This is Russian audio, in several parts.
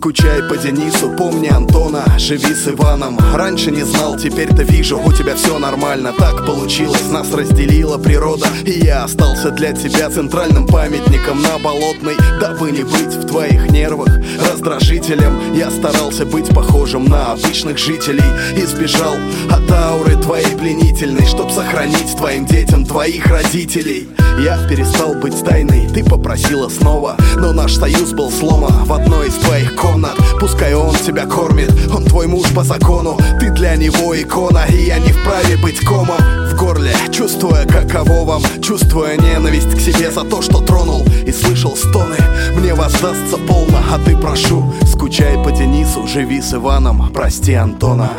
Скучай по Денису, помни Антона Живи с Иваном. Раньше не знал, теперь-то вижу У тебя все нормально, так получилось Нас разделила природа И я остался для тебя центральным памятником На Болотной. Дабы не быть в твоих нервах раздражителем Я старался быть похожим на обычных жителей. Избежал от ауры твоей пленительной Чтоб сохранить твоим детям твоих родителей. Я перестал быть тайной, ты попросила снова Но наш союз был сломан в одной из твоих комнат Пускай он тебя кормит, он твой муж по закону. Ты для него икона, и я не вправе быть комом. В горле, чувствуя каково вам. Чувствуя ненависть к себе за то, что тронул И слышал стоны, мне воздастся полно А ты прошу, скучай по Денису Живи с Иваном, прости Антона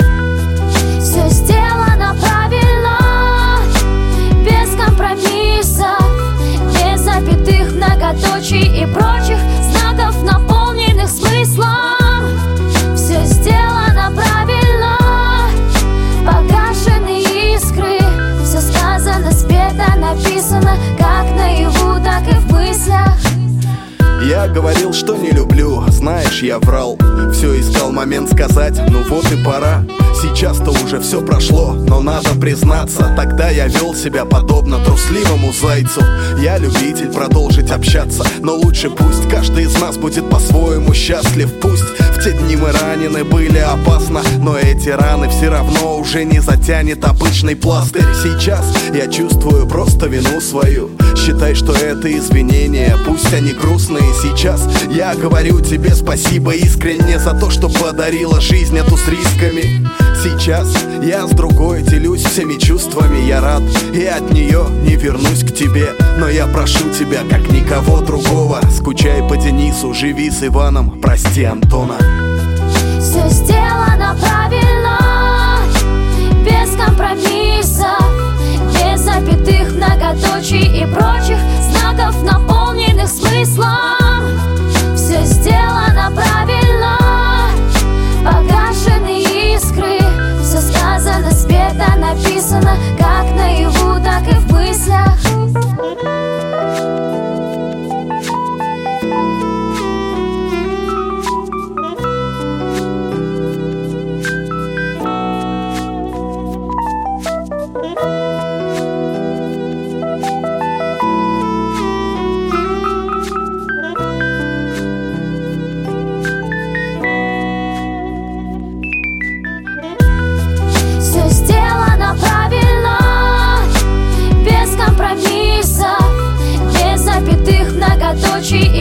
говорил, что не люблю, знаешь, я врал Все искал момент сказать, ну вот и пора Сейчас-то уже все прошло, но надо признаться Тогда я вел себя подобно трусливому зайцу. Я любитель продолжить общаться Но лучше пусть каждый из нас будет по-своему счастлив. Пусть в те дни мы ранены были опасно Но эти раны все равно уже не затянет обычный пластырь. Сейчас я чувствую просто вину свою. Считай, что это извинения, пусть они грустные. Сейчас Я говорю тебе спасибо искренне за то, что подарила жизнь эту с рисками. Сейчас я с другой делюсь всеми чувствами. Я рад и от нее не вернусь к тебе. Но я прошу тебя, как никого другого Скучай по Денису, живи с Иваном, прости Антона Все сделано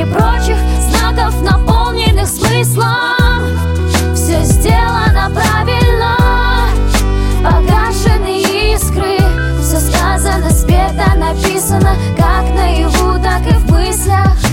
и прочих знаков, наполненных смыслом. Все сделано правильно Погашены искры. Все сказано, спето, написано Как наяву, так и в мыслях.